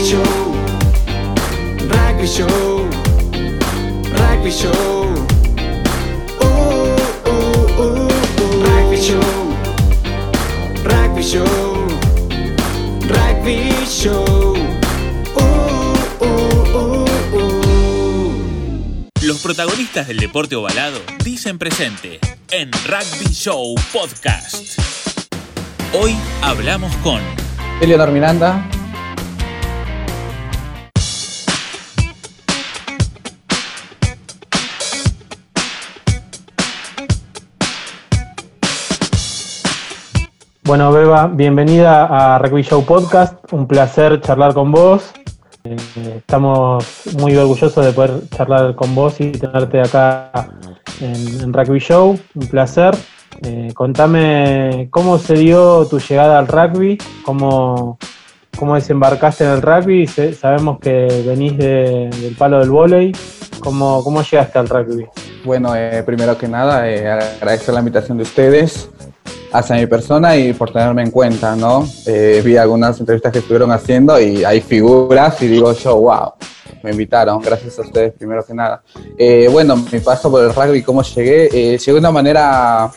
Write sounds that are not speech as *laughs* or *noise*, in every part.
Rugby Show, Rugby Show, Rugby Show. Uh, uh, uh. Rugby Show, Rugby Show, Rugby Show. Los protagonistas del deporte ovalado dicen presente en Rugby Show Podcast. Hoy hablamos con Eleonor Miranda. Bueno, Beba, bienvenida a Rugby Show Podcast. Un placer charlar con vos. Eh, estamos muy orgullosos de poder charlar con vos y tenerte acá en, Rugby Show. Un placer. Eh, contame cómo se dio tu llegada al rugby, cómo, cómo desembarcaste en el rugby. Sabemos que venís de- del palo del vóley. ¿Cómo, ¿Cómo llegaste al rugby? Bueno, eh, primero que nada, eh, agradezco la invitación de ustedes hacia mi persona y por tenerme en cuenta, ¿no? Eh, vi algunas entrevistas que estuvieron haciendo y hay figuras y digo yo, wow, me invitaron, gracias a ustedes primero que nada. Eh, bueno, mi paso por el rugby, ¿cómo llegué? Eh, llegué de una manera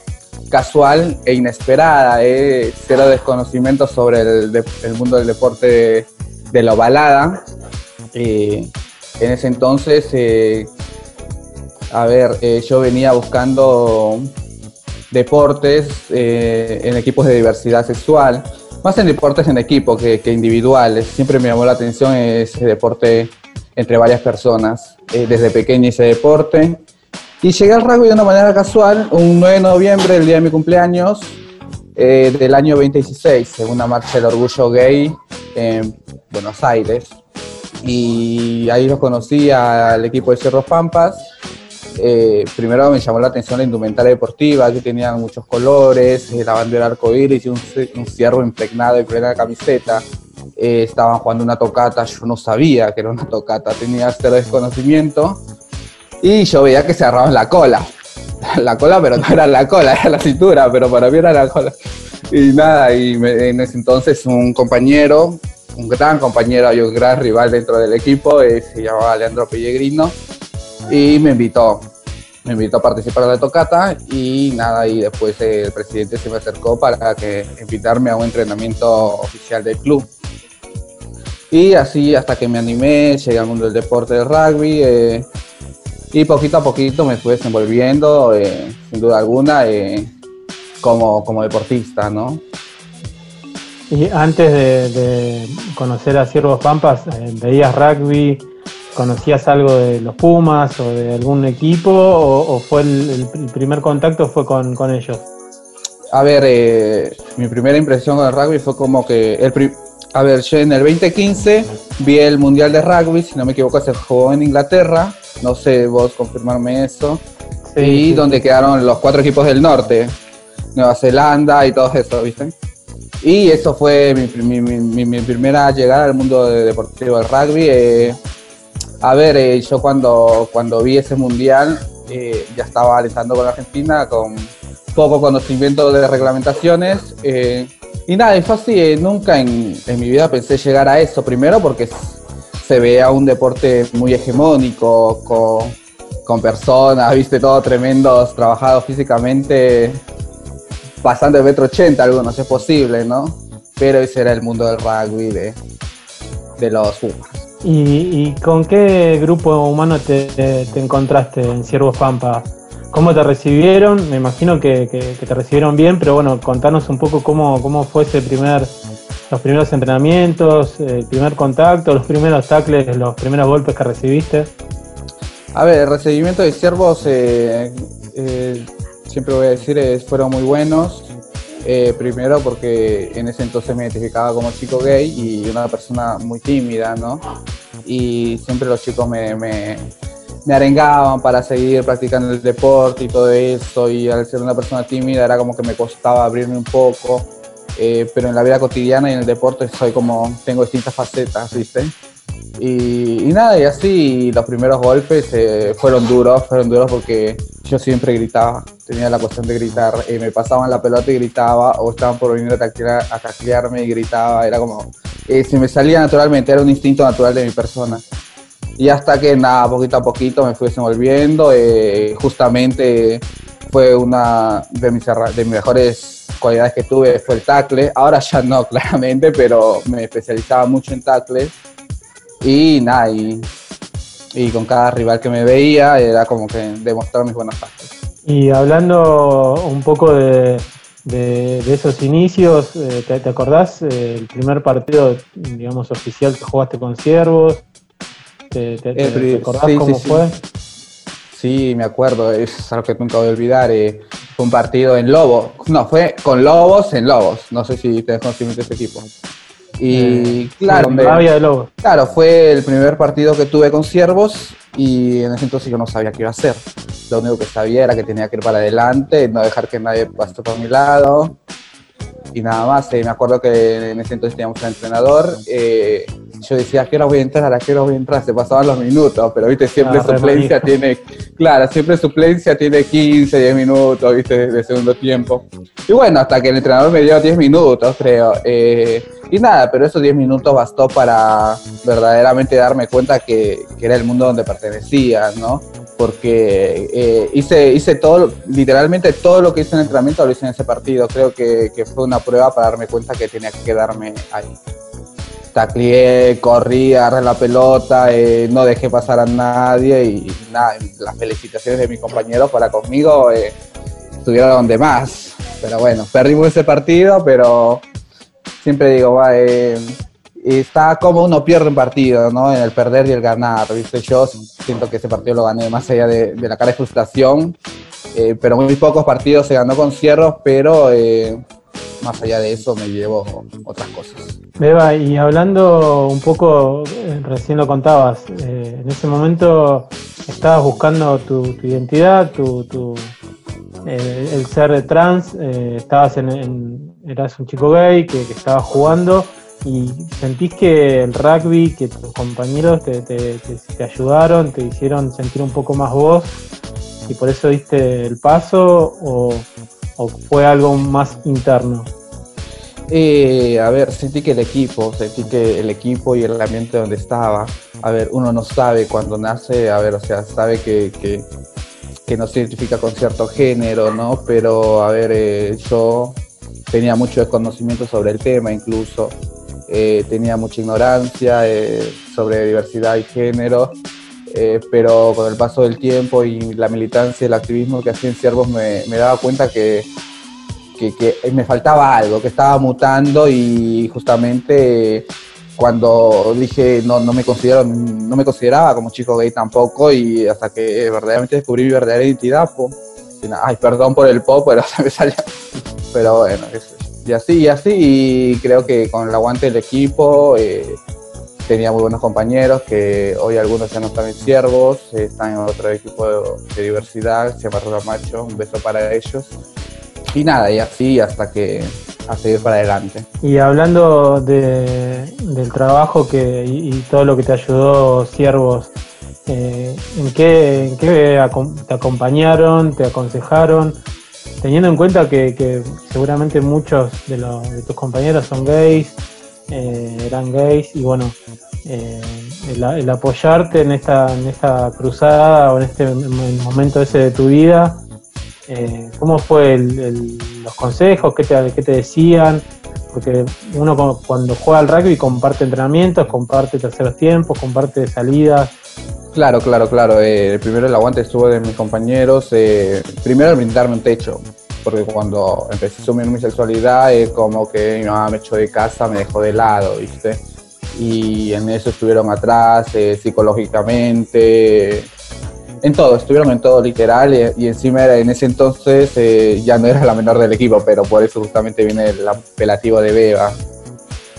casual e inesperada, eh, cero desconocimiento sobre el, de- el mundo del deporte de, de la ovalada. Eh, en ese entonces... eh, a ver, eh, yo venía buscando deportes eh, en equipos de diversidad sexual, más en deportes en equipo que, que individuales. Siempre me llamó la atención ese deporte entre varias personas. Eh, desde pequeño hice deporte y llegué al rugby de una manera casual, un 9 de noviembre, el día de mi cumpleaños, eh, del año 2016, en una marcha del orgullo gay en Buenos Aires. Y ahí los conocí al equipo de Cerros Pampas. Eh, primero me llamó la atención la indumentaria deportiva, que tenían muchos colores, eh, la bandera arcoíris y un, un ciervo impregnado en plena camiseta. Eh, estaban jugando una tocata, yo no sabía que era una tocata, tenía cero desconocimiento. Y yo veía que se agarraban la cola. *laughs* La cola, pero no era la cola, era la cintura, pero para mí era la cola. Y nada, y en ese entonces un compañero, un gran compañero y un gran rival dentro del equipo, eh, se llamaba Leandro Pellegrino, y me invitó. Me invitó a participar de la tocata y nada, y después el presidente se me acercó para que invitarme a un entrenamiento oficial del club. Y así hasta que me animé, llegué al mundo del deporte del rugby eh, y poquito a poquito me fui desenvolviendo, eh, sin duda alguna, eh, como, como deportista, ¿no? Y antes de, de conocer a Ciervos Pampas, eh, ¿veías rugby? ¿Conocías algo de los Pumas o de algún equipo? ¿O, o fue el, primer contacto fue con, con ellos? A ver, eh, mi primera impresión con el rugby fue como que el a ver, yo en el 2015 vi el Mundial de Rugby, si no me equivoco, se jugó en Inglaterra, no sé vos confirmarme eso, Sí, y sí. donde quedaron los cuatro equipos del norte, Nueva Zelanda y todo eso, ¿viste? Y eso fue mi, mi- mi- mi- mi primera llegada al mundo de- deportivo del rugby. eh, a ver, eh, yo cuando, cuando vi ese mundial eh, ya estaba alentando con Argentina, con poco conocimiento de reglamentaciones. eh, y nada, es fácil, eh, nunca en, en mi vida pensé llegar a eso. Primero porque se veía un deporte muy hegemónico, con, con personas, viste, todo tremendos, trabajados físicamente, bastante de metro ochenta algunos, es posible, ¿no? Pero ese era el mundo del rugby, de, los Pumas. ¿Y, con qué grupo humano te, te encontraste en Ciervos Pampas? ¿Cómo te recibieron? Me imagino que, que- que te recibieron bien, pero bueno, contanos un poco cómo, cómo fue ese primer, los primeros entrenamientos, el primer contacto, los primeros tackles, los primeros golpes que recibiste. A ver, el recibimiento de siervos, eh, eh, siempre voy a decir, eh, fueron muy buenos. Eh, primero porque en ese entonces me identificaba como chico gay y una persona muy tímida, ¿no? Y siempre los chicos me, me arengaban para seguir practicando el deporte y todo eso. Y al ser una persona tímida era como que me costaba abrirme un poco. Eh, pero en la vida cotidiana y en el deporte soy como, tengo distintas facetas, ¿viste? Y, y nada, y así los primeros golpes eh, fueron duros, fueron duros porque yo siempre gritaba, tenía la cuestión de gritar, eh, me pasaban la pelota y gritaba, o estaban por venir a taclear- a taclearme y gritaba, era como eh, se me salía naturalmente, era un instinto natural de mi persona. Y hasta que nada, poquito a poquito me fui desenvolviendo, eh, justamente fue una de mis, de mis mejores cualidades que tuve, fue el tackle, ahora ya no, *laughs* claramente, pero me especializaba mucho en tackles y nada, y, y con cada rival que me veía era como que demostrar mis buenas partes. Y hablando un poco de, de, esos inicios, eh, ¿te, acordás eh, el primer partido, digamos, oficial que jugaste con Ciervos? ¿Te, te, acordás cómo fue? Sí. me acuerdo, es algo que nunca voy a olvidar. Eh, fue un partido en Lobos, no, fue con Lobos en Lobos, no sé si te conocimiento de ese equipo. Y claro, de claro, fue el primer partido que tuve con Ciervos y en ese entonces yo no sabía qué iba a hacer. Lo único que sabía era que tenía que ir para adelante, no dejar que nadie pase por mi lado y nada más. Eh, me acuerdo que en ese entonces teníamos un entrenador. Eh, yo decía, ¿a qué hora voy a entrar? ¿A qué hora voy a entrar? Se pasaban los minutos, pero viste, siempre ah, suplencia tiene, claro, siempre suplencia tiene 15, 10 minutos, viste, de segundo tiempo. Y bueno, hasta que el entrenador me dio 10 minutos, creo. Eh, y nada, pero esos 10 minutos bastó para verdaderamente darme cuenta que, que era el mundo donde pertenecía, ¿no? Porque eh, hice, hice todo, literalmente todo lo que hice en el entrenamiento lo hice en ese partido. Creo que, fue una prueba para darme cuenta que tenía que quedarme ahí. Taclié, corrí, agarré la pelota, eh, no dejé pasar a nadie y, nada, las felicitaciones de mis compañeros para conmigo eh, estuvieron de más. Pero bueno, perdimos ese partido, pero siempre digo, va, eh, está como uno pierde un partido, ¿no? En el perder y el ganar, ¿viste? Yo siento que ese partido lo gané más allá de, la cara de frustración, eh, pero muy pocos partidos se ganó con cierros, pero eh, más allá de eso me llevo otras cosas. Beba, y hablando un poco, eh, recién lo contabas, en ese momento estabas buscando tu, identidad, tu, el ser trans, estabas en, eras un chico gay que, que estaba jugando ¿Y sentís que el rugby, que tus compañeros te, ayudaron, te hicieron sentir un poco más vos y por eso diste el paso o, fue algo más interno? Eh, a ver, sentí que el equipo, sentí que el equipo y el ambiente donde estaba, a ver, uno no sabe cuando nace, a ver, o sea, sabe que, que, no se identifica con cierto género, ¿no? Pero, a ver, eh, yo tenía mucho desconocimiento sobre el tema incluso. Eh, tenía mucha ignorancia eh, sobre diversidad y género, eh, pero con el paso del tiempo y la militancia y el activismo que hacía en Ciervos me, daba cuenta que, que, me faltaba algo, que estaba mutando y justamente cuando dije no, no, me considero, no me consideraba como chico gay tampoco y hasta que verdaderamente descubrí mi verdadera identidad, ay, perdón por el pop, pero *laughs* se me salió. Pero bueno, eso y así, y así, y creo que con el aguante del equipo eh, tenía muy buenos compañeros, que hoy algunos ya no están en Ciervos, están en otro equipo de, diversidad, se llama Roda Macho, un beso para ellos. Y nada, y así hasta que a seguir para adelante. Y hablando del trabajo que, y, todo lo que te ayudó Ciervos, eh, ¿en, qué, ¿en qué te acompañaron, te aconsejaron? Teniendo en cuenta que, seguramente muchos de, tus compañeros son gays, eh, eran gays, y bueno, eh, el, apoyarte en esta, en esta cruzada o en este momento ese de tu vida, eh, ¿cómo fue los consejos? ¿Qué te, ¿Qué te decían? Porque uno cuando juega al rugby comparte entrenamientos, comparte terceros tiempos, comparte salidas, Claro, claro, claro. Eh, primero el aguante estuvo de mis compañeros. Eh, primero brindarme un techo, porque cuando empecé a asumir mi sexualidad, es como que mi mamá me echó de casa, me dejó de lado, ¿viste? Y en eso estuvieron atrás, eh, psicológicamente, en todo, estuvieron en todo literal. Y, encima era, en ese entonces ya no era la menor del equipo, pero por eso justamente viene el apelativo de Beba.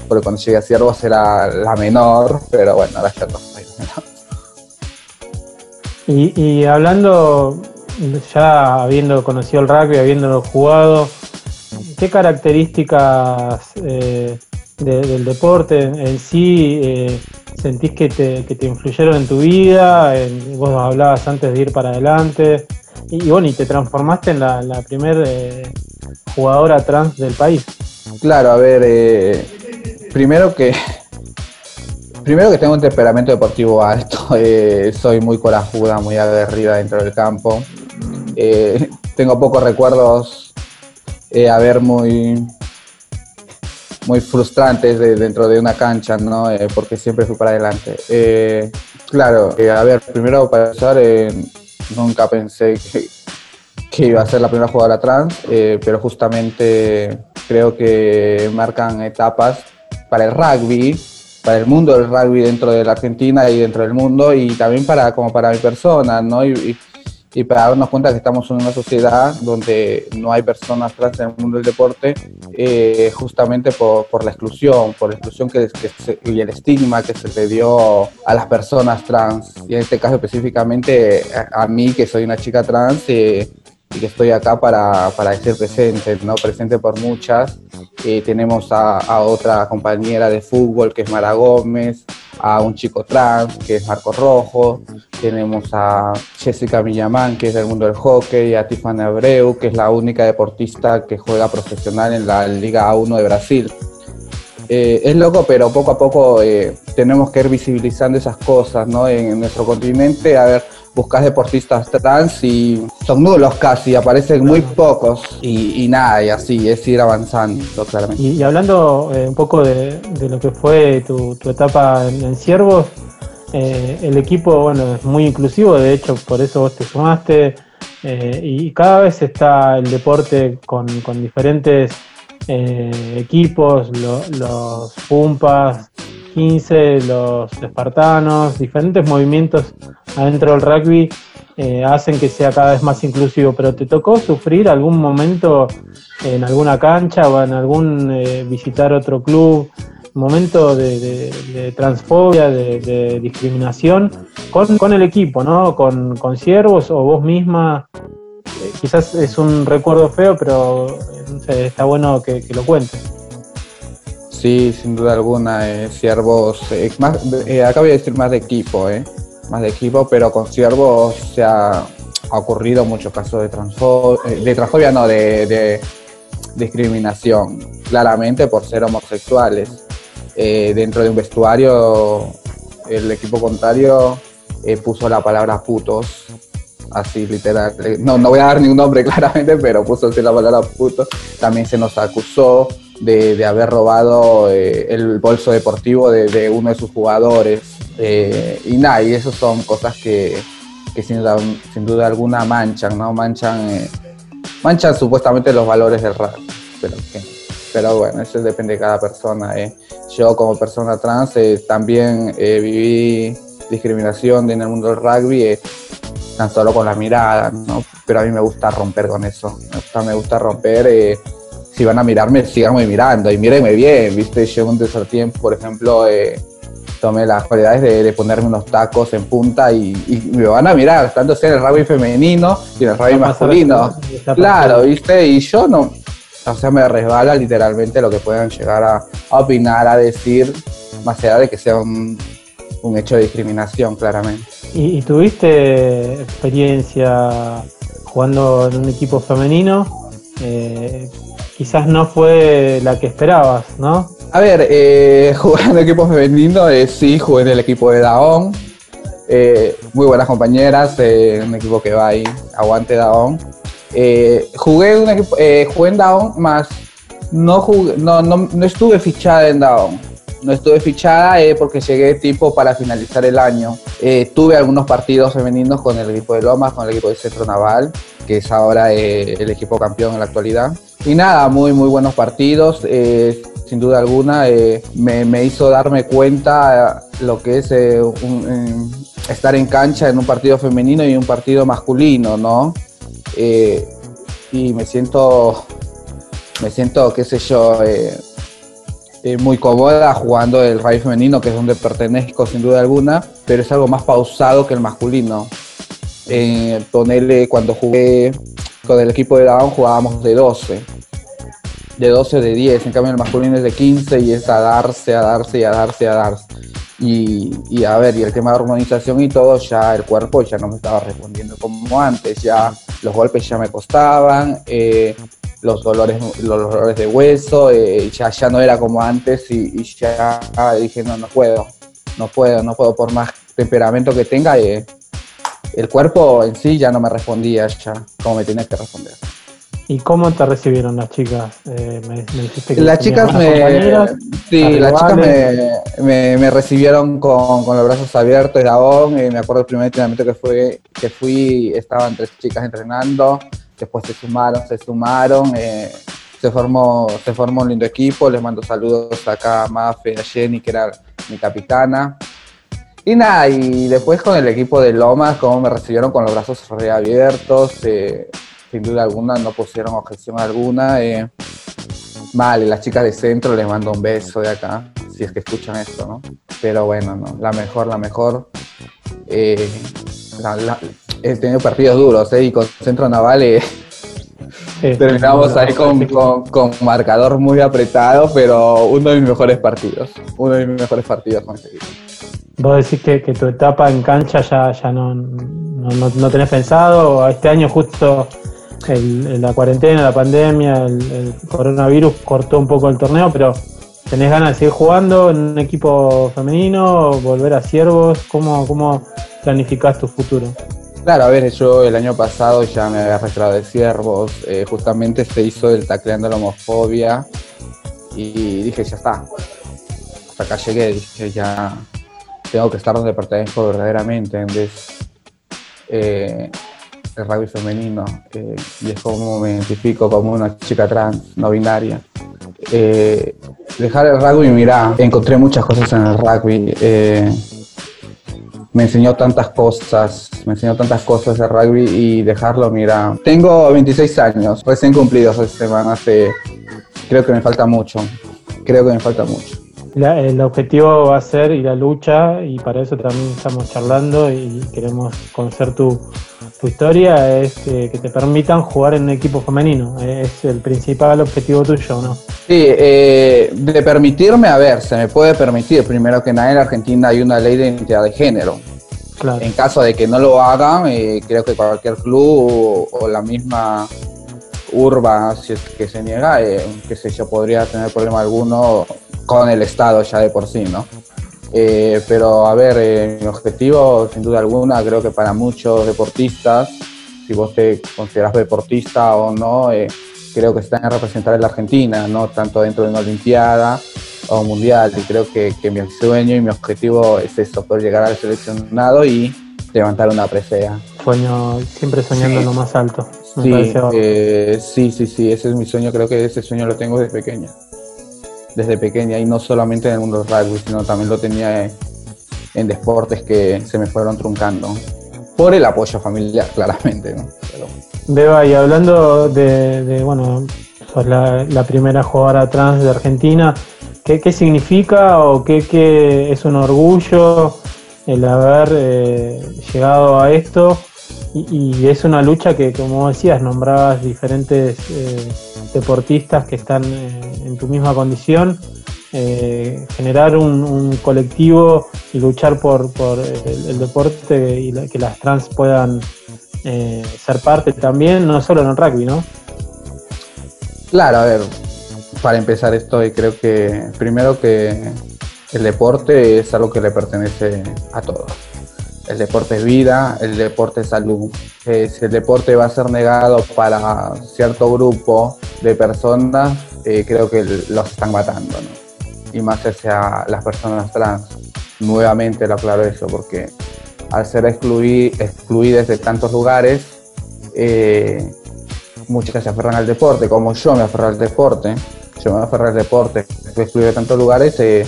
Porque cuando llegué a Ciervos era la menor, pero bueno, ahora ya no. Y, hablando, ya habiendo conocido el rugby, habiéndolo jugado, ¿qué características eh, del deporte en sí eh, sentís que te, influyeron en tu vida? vos hablabas antes de ir para adelante. Y, bueno, y te transformaste en la, la primera eh, jugadora trans del país. Claro, a ver, primero que primero que tengo un temperamento deportivo alto, *laughs* eh, soy muy corajuda, muy aguerrida dentro del campo. Eh, *laughs* tengo pocos recuerdos eh, a ver muy muy frustrantes dentro de una cancha, ¿no? porque siempre fui para adelante. claro, a ver, primero para empezar, nunca pensé *laughs* que, iba a ser la primera jugadora trans, pero justamente creo que marcan etapas para el rugby, para el mundo del rugby dentro de la Argentina y dentro del mundo y también para como para mi persona, ¿no? Y, para darnos cuenta que estamos en una sociedad donde no hay personas trans en el mundo del deporte, eh, justamente por, por, la exclusión, por la exclusión que, y el estigma que se le dio a las personas trans. Y en este caso específicamente a, mí, que soy una chica trans, eh, y que estoy acá para, para decir presente, ¿no? Presente por muchas. Eh, tenemos a, a, otra compañera de fútbol que es Mara Gómez, a un chico trans que es Marco Rojo, tenemos a Jessica Villamán que es del mundo del hockey, a Tiffany Abreu que es la única deportista que juega profesional en la Liga A1 de Brasil. Eh, es loco, pero poco a poco eh, tenemos que ir visibilizando esas cosas, ¿no? En, en nuestro continente, a ver, buscas deportistas trans y son nulos casi, aparecen muy pocos y, nada, y así es ir avanzando claramente. Y, hablando eh, un poco de, lo que fue tu, etapa en, Ciervos, eh, el equipo bueno, es muy inclusivo, de hecho por eso vos te sumaste eh, y cada vez está el deporte con, diferentes equipos, los Pumpas, 15, los espartanos, diferentes movimientos adentro del rugby eh, hacen que sea cada vez más inclusivo. Pero ¿te tocó sufrir algún momento en alguna cancha o en algún eh, visitar otro club? momento de, transfobia, de, discriminación con, el equipo, ¿no? Con, con siervos o vos misma. Eh, quizás es un recuerdo feo, pero está bueno que, lo cuentes. Sí, sin duda alguna, eh, Ciervos, eh, más, eh, acá voy decir más de equipo, eh, más de equipo, pero con Ciervos se ha, ocurrido muchos casos de, transfobia, de transfobia, no, de, discriminación, claramente por ser homosexuales. dentro de un vestuario, el equipo contrario puso la palabra putos, así literal. No, no voy a dar ningún nombre *laughs* claramente, pero puso así la palabra putos. También se nos acusó de, haber robado eh, el bolso deportivo de, uno de sus jugadores. Eh, y nada, y eso son cosas que, sin, duda, alguna manchan, ¿no? Manchan, eh, manchan supuestamente los valores del rap. Pero, pero bueno, eso depende de cada persona. Yo como persona trans también viví discriminación en el mundo del rugby tan solo con la mirada, ¿no? Pero a mí me gusta romper con eso. Me gusta, me gusta romper si van a mirarme, síganme mirando y mírenme bien, ¿viste? Yo en un tiempo, por ejemplo, eh, tomé las cualidades de, ponerme unos tacos en punta y, me van a mirar, tanto sea en el rugby femenino y en el rugby masculino. Claro, ¿viste? Y yo no, o sea, me resbala literalmente lo que puedan llegar a, opinar, a decir, más allá de que sea un, hecho de discriminación, claramente. ¿Y, tuviste experiencia jugando en un equipo femenino? Eh, quizás no fue la que esperabas, ¿no? A ver, eh, *laughs* jugar en equipo femenino, eh, sí, jugué en el equipo de Daon. Eh, muy buenas compañeras, un equipo que va ahí, aguante Daon. jugué, en un equipo, jugué en Daon, más no, no, no, estuve fichada en Daon. No estuve fichada porque llegué tipo para finalizar el año. tuve algunos partidos femeninos con el equipo de Lomas, con el equipo de Centro Naval, que es ahora el equipo campeón en la actualidad. Y nada, muy, muy buenos partidos. Eh, sin duda alguna, eh, me, hizo darme cuenta lo que es eh, estar en cancha en un partido femenino y un partido masculino, ¿no? y me siento, me siento, qué sé yo, muy cómoda jugando el rugby femenino, que es donde pertenezco sin duda alguna, pero es algo más pausado que el masculino. Eh, ponerle cuando jugué con el equipo de Down jugábamos de 12. De 12 de 10. En cambio el masculino es de 15 y es a darse, a darse y a darse, a darse. Y, a ver, y el tema de hormonización y todo, ya el cuerpo ya no me estaba respondiendo como antes, ya los golpes ya me costaban, eh, los dolores, los dolores de hueso, eh, ya, ya no era como antes y, y ya dije, no, no puedo, no puedo, no puedo, por más temperamento que tenga, eh, el cuerpo en sí ya no me respondía ya como me tenía que responder. ¿Y cómo te recibieron las chicas? Eh, me, me dijiste que Las chicas me, sí, las chicas me, me- me recibieron con, con los brazos abiertos, Dragón. eh, me acuerdo el primer entrenamiento que fue que fui, estaban tres chicas entrenando, después se sumaron, se sumaron, eh, se formó, se formó un lindo equipo, les mando saludos acá a Mafe, a Jenny, que era mi capitana. Y nada, y después con el equipo de Lomas, como me recibieron con los brazos reabiertos, eh, sin duda alguna no pusieron objeción alguna. eh, Vale, las chicas de centro les mando un beso de acá, si es que escuchan esto, ¿no? Pero bueno, no, la mejor, la mejor. la- la- he tenido partidos duros, ¿eh? Y con centro naval eh, Sí, terminamos bueno, ahí con, con- con marcador muy apretado, pero uno de mis mejores partidos. Uno de mis mejores partidos con ese equipo. Vos decís que, que tu etapa en cancha ya, ya no, no, no- no tenés pensado, o este año justo el- la cuarentena, la pandemia, el, el coronavirus cortó un poco el torneo, pero ¿tenés ganas de seguir jugando en un equipo femenino, volver a Ciervos? ¿Cómo, cómo planificás tu futuro? Claro, a ver, yo el año pasado ya me había retirado de Ciervos, eh, justamente se hizo el tacleando la homofobia y dije, ya está, hasta acá llegué, dije, ya tengo que estar donde pertenezco verdaderamente, en vez eh, el rugby femenino, eh, y es como me identifico como una chica trans, no binaria. Eh, dejar el rugby, mira, encontré muchas cosas en el rugby. Me enseñó tantas cosas, me enseñó tantas cosas de rugby y dejarlo, mira, tengo 26 años, recién cumplidos esta semana, hace, creo que me falta mucho, creo que me falta mucho. La- el objetivo va a ser ir a lucha y para eso también estamos charlando y queremos conocer tu, tu historia, es que, que te permitan jugar en un equipo femenino, es el principal objetivo tuyo, ¿no? Sí, eh, de permitirme, a ver, se me puede permitir, primero que nada en Argentina hay una ley de identidad de género, Claro. En caso de que no lo hagan, eh, creo que cualquier club o, o la misma urba, si es que se niega, eh, qué sé yo, podría tener problema alguno con el Estado ya de por sí, ¿no? Eh, pero a ver, eh, mi objetivo, sin duda alguna, creo que para muchos deportistas, si vos te consideras deportista o no, eh, creo que está en representar a la Argentina, no tanto dentro de una Olimpiada o un Mundial. Y creo que, que mi sueño y mi objetivo es eso, poder llegar al seleccionado y levantar una presea. Sueño, siempre soñando Sí. en lo más alto. Sí, eh, sí, sí, sí, ese es mi sueño, creo que ese sueño lo tengo desde pequeña. Desde pequeña, y no solamente en el mundo del rugby, sino también lo tenía en, deportes que se me fueron truncando. Por el apoyo familiar, *laughs* claramente, ¿no? Pero- Beba, y hablando de, bueno, sos la, la primera jugadora trans de Argentina, ¿qué, qué significa o qué, qué es un orgullo el haber eh, llegado a esto? Y, es una lucha que, como decías, nombrabas diferentes eh, deportistas que están eh, en tu misma condición. eh, generar un, colectivo y luchar por, el, deporte y la- que las trans puedan ser parte también, no solo en el rugby, ¿no? Claro, a ver, para empezar esto, y creo que primero que el deporte es algo que le pertenece a todos. El deporte es vida, el deporte es salud. Si el deporte va a ser negado para cierto grupo de personas, eh, creo que los están matando, ¿no? Y más hacia las personas trans. Nuevamente lo aclaro eso, porque al ser excluí- excluidas de tantos lugares, eh, muchas se aferran al deporte, como yo me aferré al deporte, yo me aferré al deporte, fui excluido de tantos lugares eh,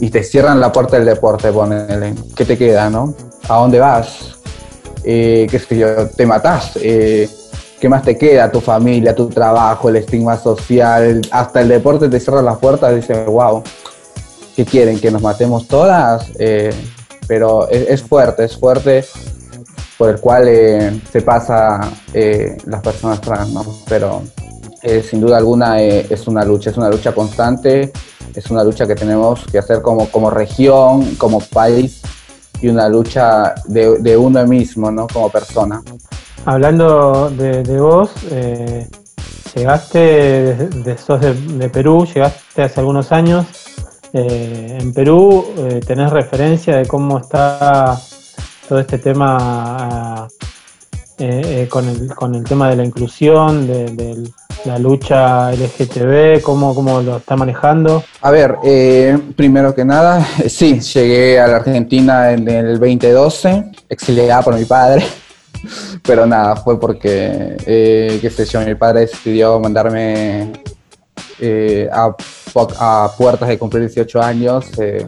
y te cierran la puerta del deporte, ponele, ¿qué te queda, no? ¿A dónde vas? Eh, ¿Qué sé yo? ¿Te matás? Eh, ¿Qué más te queda? Tu familia, tu trabajo, el estigma social, hasta el deporte te cierra las puertas y dices, wow, ¿qué quieren? ¿Que nos matemos todas? Eh, pero es, fuerte, es fuerte por el cual eh, se pasa las personas trans, ¿no? Pero sin duda alguna es una lucha, es una lucha constante, es una lucha que tenemos que hacer como, como región, como país y una lucha de, uno mismo, ¿no? Como persona. Hablando de, vos, eh, llegaste, de, sos de Perú, llegaste hace algunos años. Eh, en Perú, eh, ¿tenés referencia de cómo está todo este tema ah, eh, eh, con, el, con el tema de la inclusión, de, la lucha LGTB, cómo, cómo lo está manejando? A ver, eh, primero que nada, *laughs* sí, llegué a la Argentina en el 2012, exiliada por mi padre, *laughs* pero nada, fue porque, eh, qué sé yo, mi padre decidió mandarme eh, a puertas de cumplir 18 años, eh,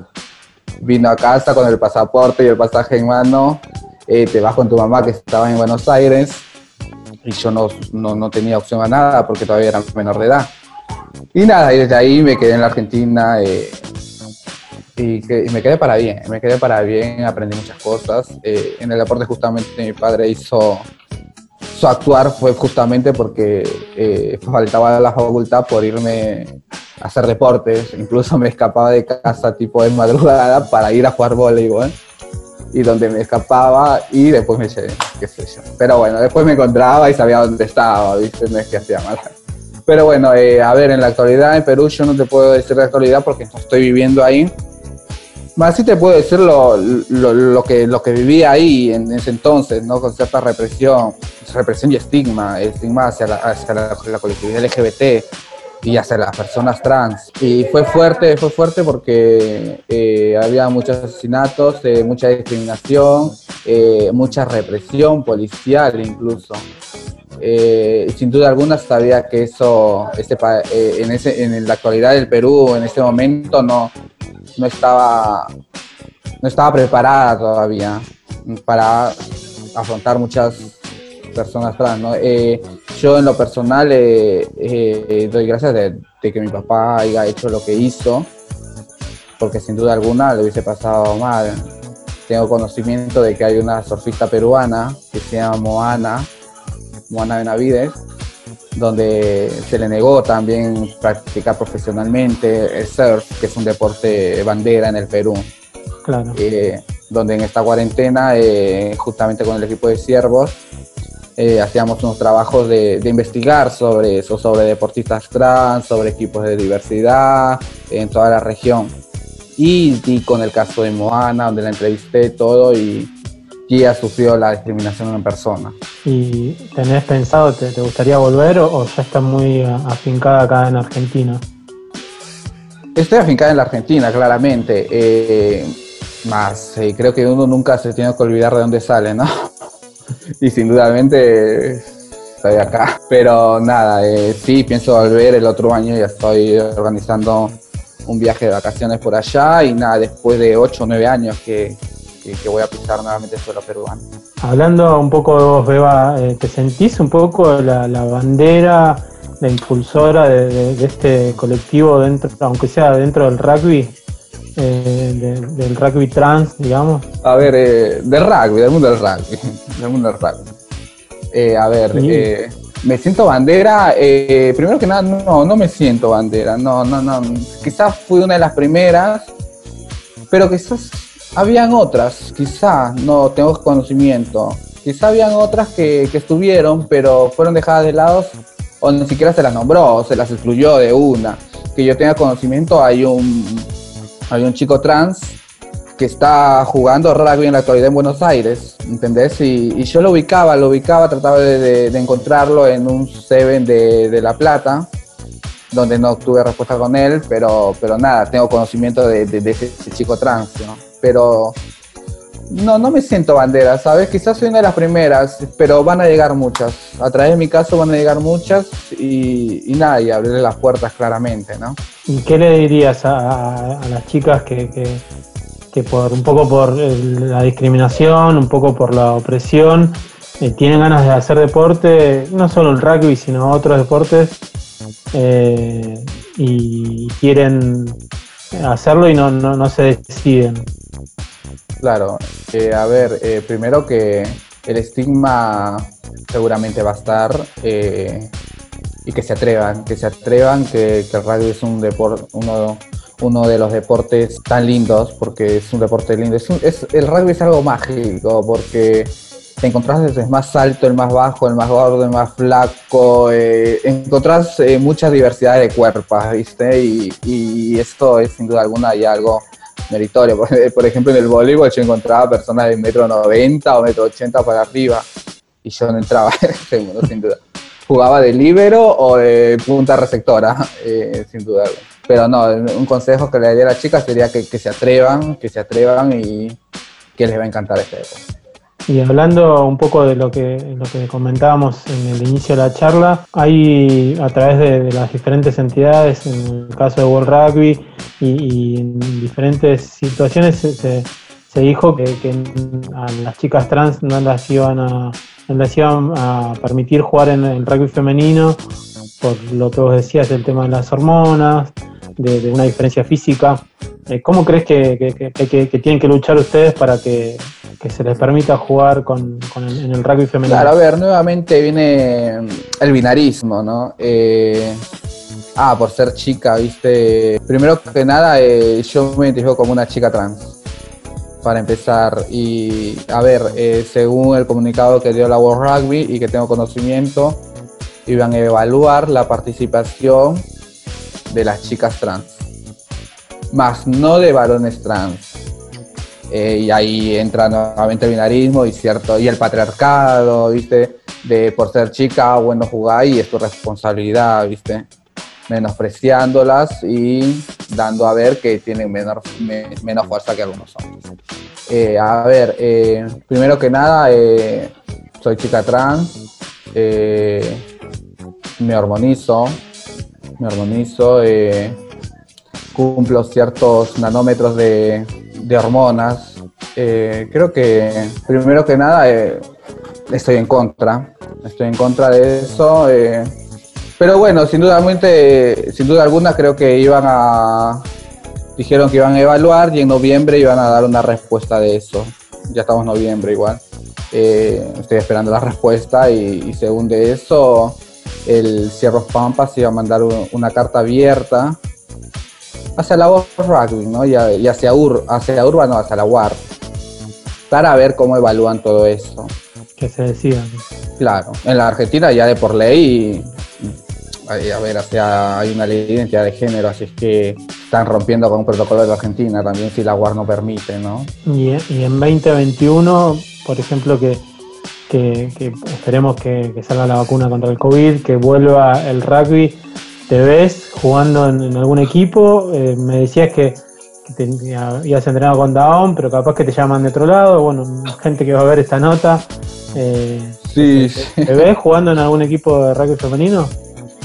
vino a casa con el pasaporte y el pasaje en mano, eh, te vas con tu mamá que estaba en Buenos Aires, y yo no, no, no tenía opción a nada porque todavía era menor de edad. Y nada, y desde ahí me quedé en la Argentina eh, y, que- me quedé para bien, me quedé para bien, aprendí muchas cosas. Eh, en el deporte justamente mi padre hizo su actuar fue justamente porque eh, faltaba la facultad por irme a hacer deportes, incluso me escapaba de casa tipo de madrugada para ir a jugar voleibol y donde me escapaba y después me qué sé yo. Pero bueno, después me encontraba y sabía dónde estaba, ¿viste? No es que hacía mal. Pero bueno, eh, a ver, en la actualidad en Perú yo no te puedo decir la actualidad porque no estoy viviendo ahí. Más sí te puedo decir lo, lo, lo que, lo que viví ahí en ese entonces, ¿no? Con cierta represión, represión y estigma, estigma hacia la, hacia la, la colectividad LGBT y hacia las personas trans. Y fue fuerte, fue fuerte porque eh, había muchos asesinatos, eh, mucha discriminación, eh, mucha represión policial incluso. Sin duda alguna sabía que eso, este, en, ese, en la actualidad del Perú, en ese momento, no, no, estaba, no estaba preparada todavía para afrontar muchas personas trans. ¿no? Eh, yo en lo personal eh, eh, doy gracias de, de que mi papá haya hecho lo que hizo, porque sin duda alguna le hubiese pasado mal. Tengo conocimiento de que hay una surfista peruana que se llama Moana, Moana Benavides, donde se le negó también practicar profesionalmente el surf, que es un deporte bandera en el Perú. Claro. Eh, donde en esta cuarentena, eh, justamente con el equipo de siervos, eh, hacíamos unos trabajos de, de investigar sobre eso, sobre deportistas trans, sobre equipos de diversidad en toda la región. Y, y con el caso de Moana, donde la entrevisté todo y, ella sufrió la discriminación en persona. ¿Y tenés pensado, te, te gustaría volver o, o ya estás muy afincada acá en Argentina? Estoy afincada en la Argentina, claramente. eh, más, eh, creo que uno nunca se tiene que olvidar de dónde sale, ¿no? *laughs* y sin dudamente estoy acá. Pero nada, eh, sí, pienso volver el otro año. Ya estoy organizando un viaje de vacaciones por allá. Y nada, después de 8 o 9 años que, que- voy a pisar nuevamente suelo peruano. Hablando un poco de vos, Beba, eh, ¿te sentís un poco la, la bandera, la impulsora de- de este colectivo, dentro, aunque sea dentro del rugby, eh, de- del rugby trans, digamos? A ver, eh, del rugby, del mundo del rugby. *laughs* Del mundo del rugby. Eh, a ver, Sí. eh, me siento bandera. primero que nada, no, no me siento bandera. No, no, no. Quizás fui una de las primeras, pero quizás habían otras. Quizás no tengo conocimiento. Quizás habían otras que, que estuvieron, pero fueron dejadas de lado o ni siquiera se las nombró, se las excluyó de una. Que yo tenga conocimiento, hay un, hay un chico trans que está jugando rugby en la actualidad en Buenos Aires, ¿entendés? Y, yo lo ubicaba, lo ubicaba, trataba de, de- encontrarlo en un Seven de, de La Plata, donde no tuve respuesta con él, pero, pero nada, tengo conocimiento de ese, ese chico trans, ¿no? Pero no, no me siento bandera, ¿sabes? Quizás soy una de las primeras, pero van a llegar muchas. A través de mi caso van a llegar muchas y, y nada, y abrirle las puertas claramente, ¿no? ¿Y qué le dirías a, a- las chicas que, que- por un poco por el- la discriminación, un poco por la opresión, eh, tienen ganas de hacer deporte, no solo el rugby, sino otros deportes, eh, y quieren hacerlo y no, no, no se deciden? Claro, eh, a ver, eh, primero que el estigma seguramente va a estar eh, y que se atrevan, que se atrevan, que, que el rugby es un deporte, uno, uno de los deportes tan lindos, porque es un deporte lindo. Es un- es- el rugby es algo mágico, porque te encontrás desde el más alto, el más bajo, el más gordo, el más flaco, eh, encontrás eh, muchas diversidades de cuerpos, ¿viste? Y, y, esto es sin duda alguna ya algo meritorio. *laughs* Por, ejemplo, en el voleibol yo encontraba personas de metro noventa o metro ochenta para arriba y yo no entraba, *laughs* segundo, sin duda. Jugaba de líbero o de punta receptora, *laughs* eh, sin duda. Pero no, un consejo que le daría a las chicas sería que, que se atrevan, que se atrevan y que les va a encantar este deporte. Y hablando un poco de lo que, lo que comentábamos en el inicio de la charla, hay a través de, las diferentes entidades, en el caso de World Rugby y, en diferentes situaciones, se, dijo que, a las chicas trans no las iban a, no las iban a permitir jugar en el rugby femenino por lo que vos decías, el tema de las hormonas, de, una diferencia física. Eh, ¿Cómo crees que, que, tienen que luchar ustedes para que, se les permita jugar con, el, en el rugby femenino? Claro, a ver, nuevamente viene el binarismo, ¿no? Eh, ah, por ser chica, ¿viste? Primero que nada, eh, yo me identifico como una chica trans para empezar. Y a ver, según el comunicado que dio la World Rugby y que tengo conocimiento, iban a evaluar la participación de las chicas trans, más no de varones trans. Eh, y ahí entra nuevamente el binarismo y cierto y el patriarcado, ¿viste? De por ser chica, bueno, jugar y es tu responsabilidad, ¿viste? Menospreciándolas y dando a ver que tienen menor, menos fuerza que algunos hombres. Eh, a ver, eh, primero que nada, soy chica trans, me hormonizo, me armonizo, eh, cumplo ciertos nanómetros de, hormonas. Eh, creo que primero que nada eh, estoy en contra, estoy en contra de eso. pero bueno, sin duda, sin duda alguna creo que iban a, dijeron que iban a evaluar y en noviembre iban a dar una respuesta de eso. Ya estamos en noviembre igual. estoy esperando la respuesta y según de eso el Cierros Pampas iba a mandar una carta abierta hacia la voz rugby, ¿no? Y, hacia, Ur, hacia Urban, hacia la UAR, para ver cómo evalúan todo eso. Que se decida. Claro, en la Argentina ya de por ley, a ver, hacia, hay una ley de identidad de género, así es que están rompiendo con un protocolo de la Argentina también si la UAR no permite, ¿no? Y, y en 2021, por ejemplo, que que, esperemos que, salga la vacuna contra el COVID, que vuelva el rugby. ¿Te ves jugando en, algún equipo? Eh, me decías que, te, ibas entrenado con Daon, pero capaz que te llaman de otro lado. Bueno, gente que va a ver esta nota. Eh, sí, ¿te, ves jugando en algún equipo de rugby femenino?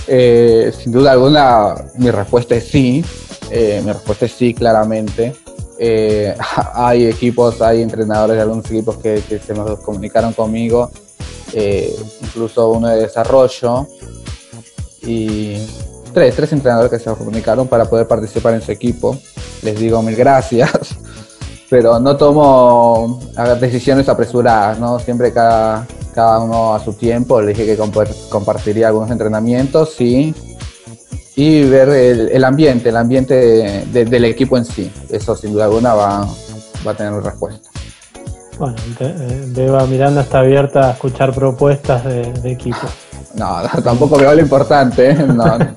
Eh, sin duda alguna, mi respuesta es sí. mi respuesta es sí, claramente. Eh, *laughs* hay equipos, hay entrenadores de algunos equipos que, se nos comunicaron conmigo, eh, incluso uno de desarrollo, y tres, tres entrenadores que se comunicaron para poder participar en su equipo. Les digo mil gracias, *laughs* pero no tomo decisiones apresuradas, ¿no? Siempre cada, cada uno a su tiempo. Le dije que compartiría algunos entrenamientos, sí, y ver el, ambiente, el ambiente del equipo en sí. Eso sin duda alguna va, va a tener respuesta. Bueno, eh, Beba Miranda está abierta a escuchar propuestas de, equipo. *laughs* No, tampoco veo lo importante. ¿eh? *laughs*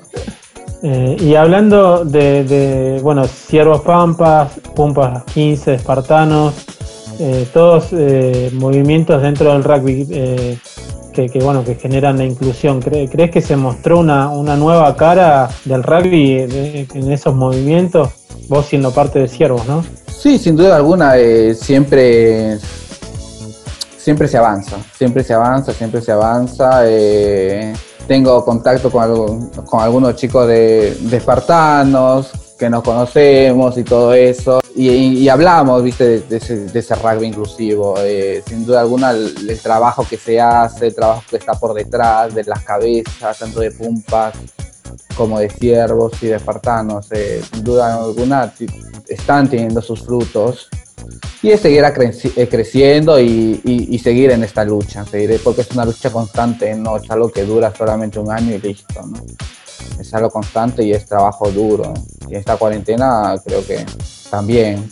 Eh, y hablando de, bueno, Ciervos Pampas, Pumpas 15, Espartanos, todos movimientos dentro del rugby que, bueno, que generan la inclusión. ¿Crees que se mostró una, nueva cara del rugby en esos movimientos? Vos siendo parte de Ciervos, ¿no? Sí, sin duda alguna, eh, siempre, siempre se avanza, siempre se avanza, siempre se avanza. Eh, tengo contacto con, con algunos chicos de, de Espartanos, que nos conocemos y todo eso. Y, hablamos, viste, de, ese, rugby inclusivo. Eh, sin duda alguna, el, trabajo que se hace, el trabajo que está por detrás, de las cabezas, tanto de pumpas como de ciervos y de espartanos, eh, sin duda alguna están teniendo sus frutos. Y es seguir eh, creciendo y, seguir en esta lucha, seguir, porque es una lucha constante, no es algo que dura solamente un año y listo. Es algo constante y es trabajo duro. Y esta cuarentena creo que también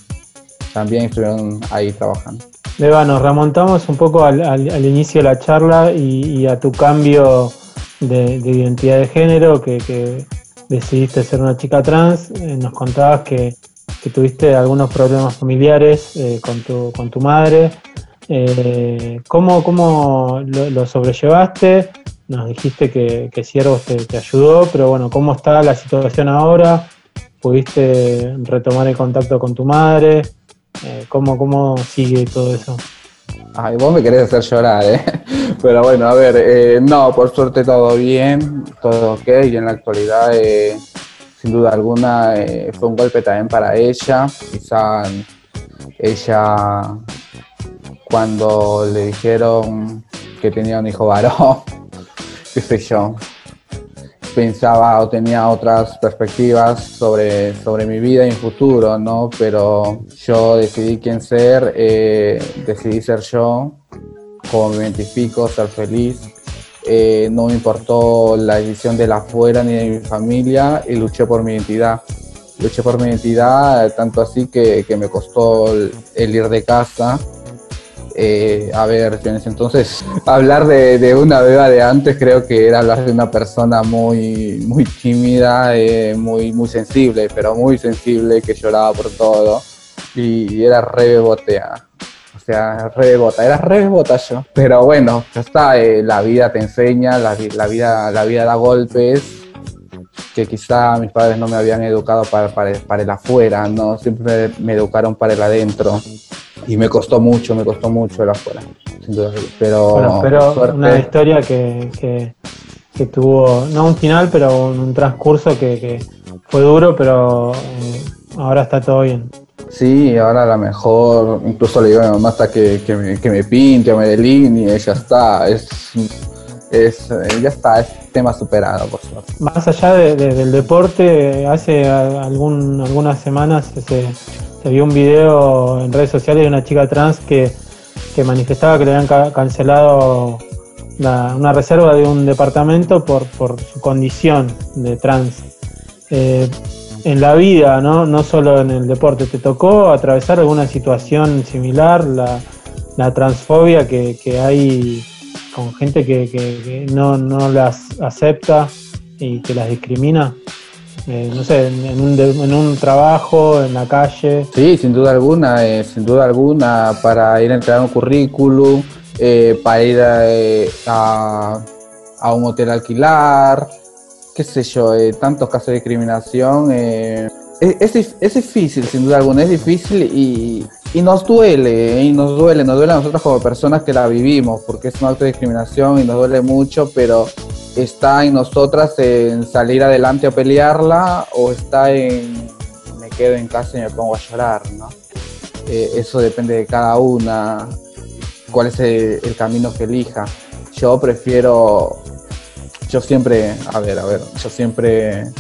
también estuvieron ahí trabajando. Beba, nos remontamos un poco al, inicio de la charla y, a tu cambio de, de identidad de género, que, decidiste ser una chica trans. Eh, nos contabas que, tuviste algunos problemas familiares eh, con, tu, con tu madre. Eh, ¿Cómo, cómo lo sobrellevaste? Nos dijiste que, que Ciervos te, ayudó, pero bueno, ¿cómo está la situación ahora? ¿Pudiste retomar el contacto con tu madre? Eh, ¿cómo, ¿Cómo sigue todo eso? Ay, vos me querés hacer llorar, ¿eh? *laughs* Pero bueno, a ver, eh, no, por suerte todo bien, todo ok, y en la actualidad, eh, sin duda alguna, fue un golpe también para ella. Quizá ella, cuando le dijeron que tenía un hijo varón, yo, pensaba o tenía otras perspectivas sobre, sobre mi vida y mi futuro, ¿no? Pero yo decidí quién ser, eh, decidí ser yo, como me identifico, ser feliz. Eh, no me importó la decisión de la afuera ni de mi familia y luché por mi identidad. Luché por mi identidad, tanto así que, que me costó el ir de casa. Eh, a ver, en ese entonces, hablar de, de una beba de antes creo que era hablar de una persona muy, muy tímida, eh, muy, muy sensible, pero muy sensible, que lloraba por todo y, y era re bebotea. O sea, re bebota, era re yo. Pero bueno, ya está, eh, la vida te enseña, la, la vida, la vida da golpes que quizá mis padres no me habían educado para, para, para el afuera, ¿no? Siempre me educaron para el adentro. Y me costó mucho, me costó mucho el afuera, sin duda. Pero, Bueno, pero suerte- una historia que, que- que tuvo, no un final, pero un, un transcurso que, que fue duro, pero eh, ahora está todo bien. Sí, ahora a lo mejor, incluso le digo a mi mamá hasta que, que, me, que me pinte o me delinee, ya está, es, es, eh, ya está, es tema superado, por suerte. Más allá de- de- del deporte, hace algún, algunas semanas se, se vio un video en redes sociales de una chica trans que, que manifestaba que le habían ca- cancelado la- una reserva de un departamento por, por su condición de trans. Eh, en la vida, ¿no? no solo en el deporte, ¿te tocó atravesar alguna situación similar? La, la transfobia que, que hay con gente que, que- que no, no las acepta y que las discrimina. Eh, no sé, en, un, en un trabajo, en la calle. Sí, sin duda alguna, eh, sin duda alguna, para ir a entregar un currículum, eh, para ir a, eh, a- un hotel alquilar, qué sé yo, eh, tantos casos de discriminación. es, es dif- es difícil, sin duda alguna, es difícil y, y nos duele, y nos duele, nos duele a nosotros como personas que la vivimos, porque es un acto de discriminación y nos duele mucho, pero está en nosotras en salir adelante a pelearla o está en me quedo en casa y me pongo a llorar, ¿no? Eh, eso depende de cada una, cuál es el, camino que elija. Yo prefiero, yo siempre, a ver, a ver, yo siempre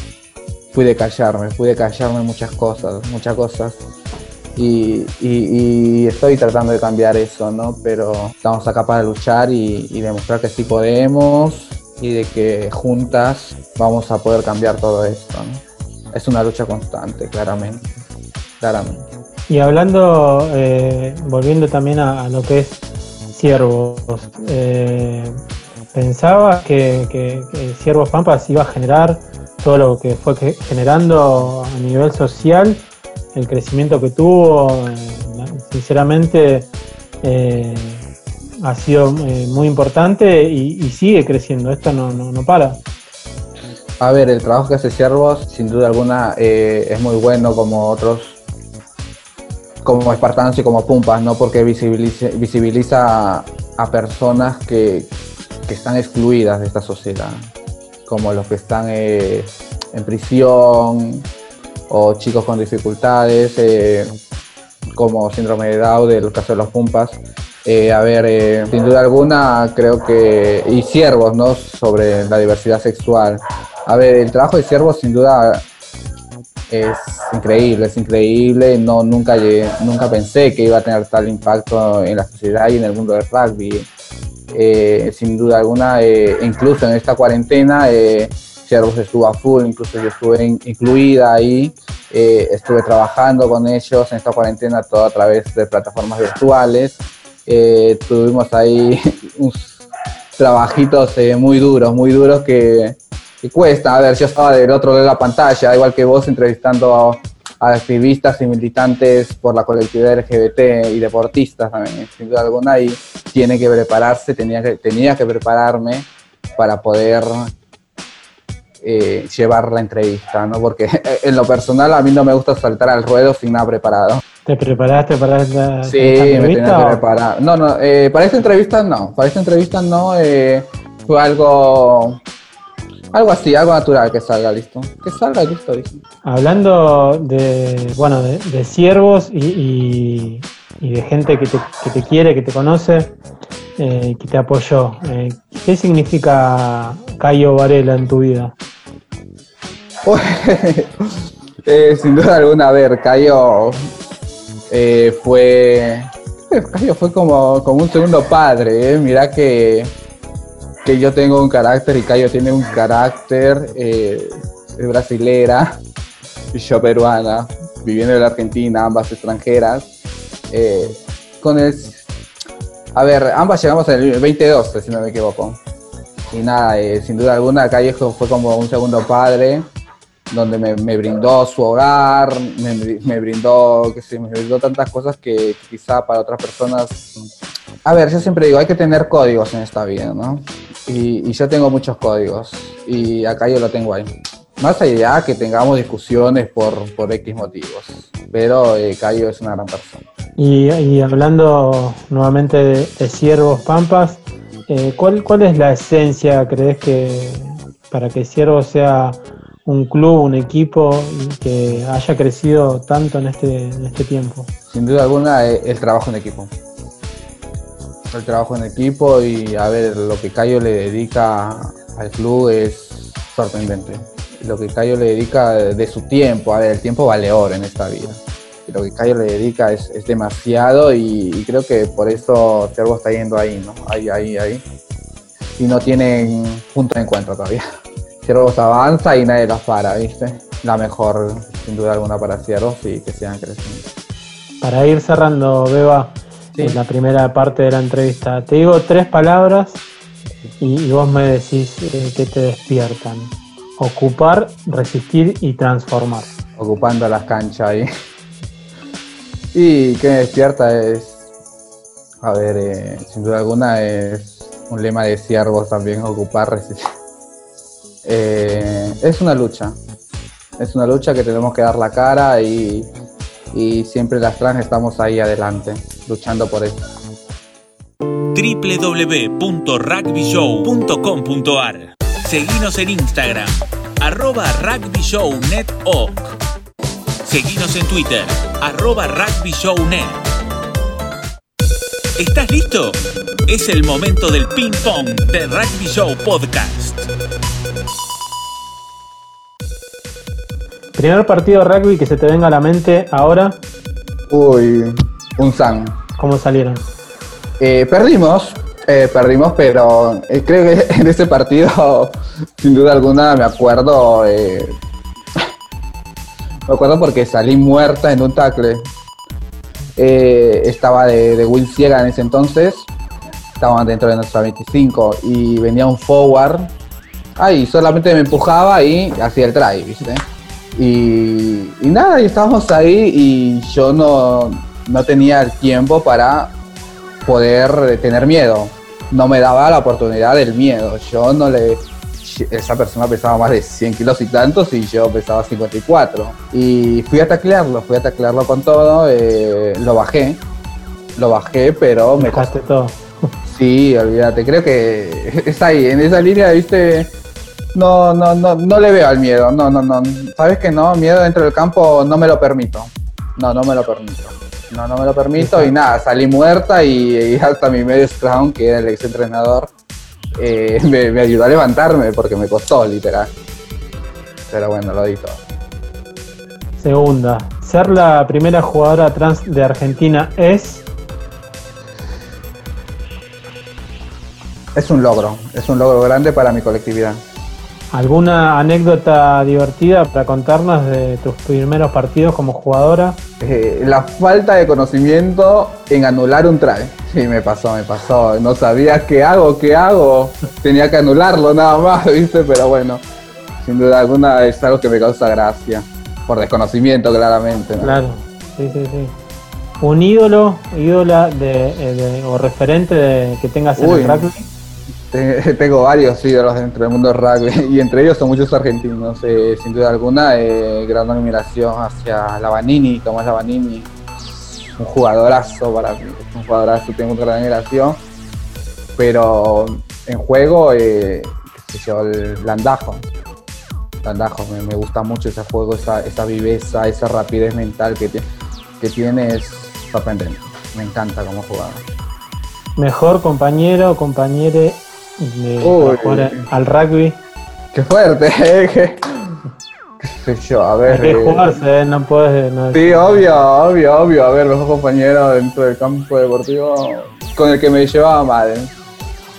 fui de callarme, fui de callarme muchas cosas, muchas cosas. Y, estoy tratando de cambiar eso, ¿no? Pero estamos acá para luchar y demostrar que sí podemos y de que juntas vamos a poder cambiar todo esto. Es una lucha constante, claramente, claramente. Y hablando, eh, volviendo también a, lo que es Ciervos, eh, ¿pensabas que, que, que Ciervos Pampas iba a generar todo lo que fue generando a nivel social, el crecimiento que tuvo? eh, sinceramente, eh, ha sido eh, muy importante y, y sigue creciendo, esto no, no, no para. A ver, el trabajo que hace Ciervos, sin duda alguna, eh, es muy bueno como otros, como Espartanos y como Pumpas, ¿no? Porque visibiliza, visibiliza a, personas que, que están excluidas de esta sociedad, como los que están eh, en prisión o chicos con dificultades, como síndrome de Down, del caso de los Pumpas. Eh, a ver, eh, sin duda alguna, creo que. Y Ciervos, ¿no? Sobre la diversidad sexual. A ver, el trabajo de Ciervos, sin duda, es increíble, es increíble. No, nunca, nunca pensé que iba a tener tal impacto en la sociedad y en el mundo del rugby. Eh, sin duda alguna, incluso en esta cuarentena, eh, Servos estuvo a full, incluso yo estuve in- incluida ahí, estuve trabajando con ellos en esta cuarentena todo a través de plataformas virtuales. Eh, tuvimos ahí *laughs* unos trabajitos eh, muy duros, muy duros que, que cuesta. A ver, yo estaba del otro lado de la pantalla, igual que vos, entrevistando a, activistas y militantes por la colectividad LGBT y deportistas también, sin duda alguna, y tiene que prepararse, tenía que, tenía que prepararme para poder eh, llevar la entrevista, ¿no? Porque *laughs* en lo personal a mí no me gusta saltar al ruedo sin nada preparado. ¿Te preparaste para esta, Sí, me entrevista? que o- preparar. No, no, eh, para esta entrevista no, para esta entrevista no, eh, fue algo, algo así, algo natural que salga, listo. Que salga, listo, listo. Hablando de, bueno, de, de siervos y, y- y de gente que te, que te quiere, que te conoce, eh, que te apoyó, ¿qué significa Cayo Varela en tu vida? *laughs* Sin duda alguna, a ver, Cayo eh, fue. eh, Cayo fue como, como un segundo padre, ¿eh? Mirá que, que yo tengo un carácter y Cayo tiene un carácter. Eh, es brasilera y yo peruana, viviendo en la Argentina, ambas extranjeras. Eh, con el. A ver, ambas llegamos en el 2012, si no me equivoco. Y nada, eh, sin duda alguna, Cayo fue como un segundo padre donde me, brindó su hogar, me, brindó, que sé, me brindó tantas cosas que, quizá para otras personas... A ver, yo siempre digo, hay que tener códigos en esta vida, ¿no? Y, y yo tengo muchos códigos y acá yo lo tengo ahí. Más allá que tengamos discusiones por, por X motivos, pero eh, Cayo es una gran persona. Y, y hablando nuevamente de, de Siervos Pampas, eh, ¿cuál, ¿cuál es la esencia, crees que para que Siervos sea un club, un equipo que haya crecido tanto en este, en este tiempo? Sin duda alguna, eh, el trabajo en equipo. El trabajo en equipo y a ver, lo que Cayo le dedica al club es sorprendente. Lo que Cayo le dedica de su tiempo, a ver, el tiempo vale oro en esta vida. Lo que Cayo le dedica es, es demasiado y, y creo que por eso Cervo está yendo ahí, ¿no? Ahí, ahí, ahí. Y no tienen punto de encuentro todavía. Ciervos avanza y nadie los para, ¿viste? La mejor, sin duda alguna, para Ciervos y que sigan creciendo. Para ir cerrando, Beba, Sí. en la primera parte de la entrevista, te digo tres palabras y, y vos me decís eh, qué te despiertan. Ocupar, resistir y transformar. ocupando las canchas ahí. *laughs* Y que me despierta es, a ver, eh, sin duda alguna es un lema de siervos también, ocupar, resistir. Eh, es una lucha, es una lucha que tenemos que dar la cara y, y siempre las trans estamos ahí adelante, luchando por eso. www.rugbyshow.com.ar Seguinos en Instagram, arroba rugbyshownetoc. Seguinos en Twitter, arroba rugbyshownet. ¿Estás listo? Es el momento del ping pong de Rugby Show Podcast. Primer partido de rugby que se te venga a la mente ahora, Uy, un san. ¿cómo salieron? Eh, perdimos, eh, perdimos, pero eh, creo que *laughs* en ese partido, *laughs* sin duda alguna, me acuerdo. *laughs* me acuerdo porque salí muerta en un tackle. Estaba de, de Will Ciega en ese entonces. Estaban dentro de nuestra 25 y venía un forward. Ahí solamente me empujaba y hacía el try, ¿viste? Y, y nada, y estábamos ahí y yo no, no tenía el tiempo para poder tener miedo. No me daba la oportunidad del miedo. Yo no le. Esa persona pesaba más de 100 kilos y tantos y yo pesaba 54. Y fui a taclearlo, fui a taclearlo con todo. eh, lo bajé. Lo bajé, pero me. Dejaste todo. Sí, olvídate. Creo que *laughs* está ahí, en esa línea, viste. No, no, no, no le veo al miedo. No, no, no. Sabes que no, miedo dentro del campo no me lo permito. No, no me lo permito. No, no me lo permito y nada, salí muerta y, y hasta mi medio scrum, que era el ex entrenador, eh, me, me ayudó a levantarme porque me costó, literal. Pero bueno, lo di todo. Segunda, ser la primera jugadora trans de Argentina es. Es un logro, es un logro grande para mi colectividad. ¿Alguna anécdota divertida para contarnos de tus primeros partidos como jugadora? Eh, la falta de conocimiento en anular un try. Sí, me pasó, me pasó. No sabía qué hago, qué hago. Tenía que anularlo nada más, *laughs* ¿viste? Pero bueno, sin duda alguna es algo que me causa gracia. Por desconocimiento, claramente. ¿no? Claro, sí, sí, sí. ¿Un ídolo, ídola de, eh, de- o referente de, que tengas en Uy. el rugby? Te- *laughs* Tengo varios ídolos dentro del mundo del rugby *laughs* y entre ellos son muchos argentinos. eh, sin duda alguna, eh, gran admiración hacia Lavanini, Tomás Lavanini. Un jugadorazo para mí, un jugadorazo, tengo una gran admiración. Pero en juego, eh, el Landajo. Landajo, me, gusta mucho ese juego, esa, esa viveza, esa rapidez mental que, que tiene, es sorprendente. Me encanta como jugador. Mejor compañero o compañere de, Uy. para jugar al rugby. Qué fuerte, *laughs* ¿eh? qué, yo, a ver. Hay que eh, jugarse, ¿eh? no puedes. No, Sí, obvio, obvio, obvio. A ver, mejor compañero dentro del campo deportivo con el que me llevaba mal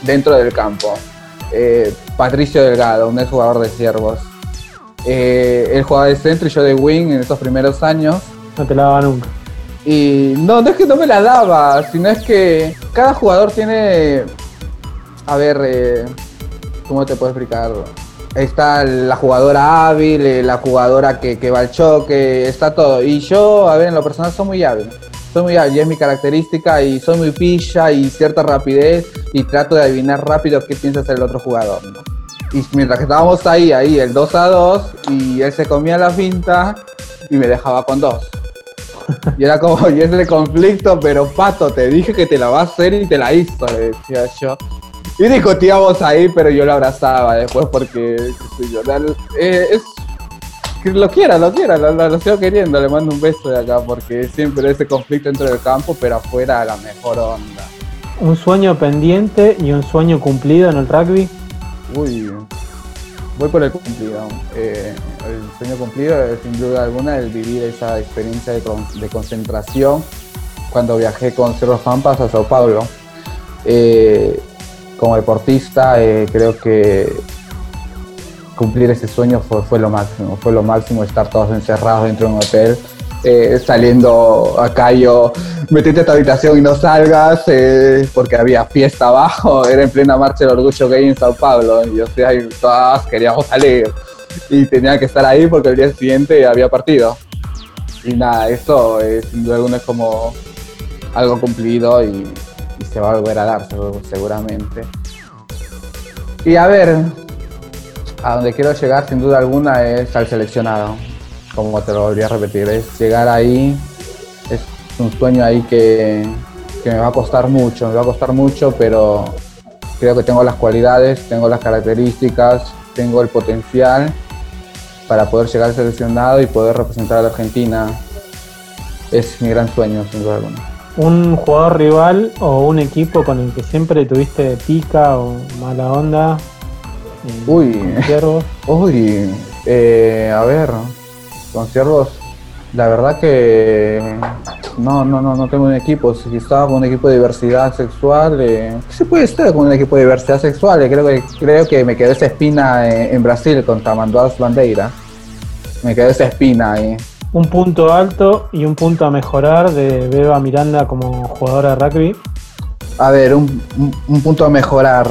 dentro del campo. Eh, Patricio Delgado, un ex jugador de Ciervos. Eh, él jugaba de centro y yo de wing en estos primeros años. no te la daba nunca. Y no, no es que no me la daba, sino es que cada jugador tiene. A ver, eh, ¿cómo te puedo explicar? Está la jugadora hábil, eh, la jugadora que, que va al choque, está todo. Y yo, a ver, en lo personal soy muy hábil. Soy muy hábil y es mi característica y soy muy pilla y cierta rapidez y trato de adivinar rápido qué piensa hacer el otro jugador. Y mientras que estábamos ahí, ahí, el 2 a 2, y él se comía la finta y me dejaba con dos. Y era como, *laughs* y es el conflicto, pero pato, te dije que te la va a hacer y te la hizo, le decía yo. Y discutíamos ahí, pero yo lo abrazaba después porque, qué sé yo, eh, es que lo quiera, lo quiera, lo, lo- lo sigo queriendo, le mando un beso de acá porque siempre ese conflicto dentro del campo, pero afuera la mejor onda. Un sueño pendiente y un sueño cumplido en el rugby. Uy, voy por el cumplido. Eh, el sueño cumplido es sin duda alguna el vivir esa experiencia de, con- de concentración cuando viajé con Cerro Pampas a Sao Paulo. Eh, como deportista eh, creo que cumplir ese sueño fue, fue lo máximo, fue lo máximo estar todos encerrados dentro de un hotel. eh, saliendo acá yo, metete a tu habitación y no salgas eh, porque había fiesta abajo, *laughs* era en plena marcha del orgullo gay en Sao Paulo y o sea, y todas queríamos salir y tenía que estar ahí porque el día siguiente había partido. Y nada, eso sin duda alguna es como algo cumplido y, y se va a volver a dar seguramente. Y a ver, a donde quiero llegar sin duda alguna es al seleccionado, como te lo volví a repetir, es llegar ahí, es un sueño ahí que, que me va a costar mucho, me va a costar mucho, pero creo que tengo las cualidades, tengo las características, tengo el potencial para poder llegar seleccionado y poder representar a la Argentina. Es mi gran sueño, sin duda alguna. Un jugador rival o un equipo con el que siempre tuviste pica o mala onda. eh, Uy. con. Uy, eh, a ver, con ciervos, la verdad que no, no, no, no tengo un equipo. Si estaba con un equipo de diversidad sexual, eh, ¿qué se puede estar con un equipo de diversidad sexual? Creo que, creo que me quedó esa espina eh, en Brasil contra Manduaz Bandeira. Me quedó esa espina ahí. Un punto alto y un punto a mejorar de Beba Miranda como jugadora de rugby. A ver, un, un- un punto a mejorar,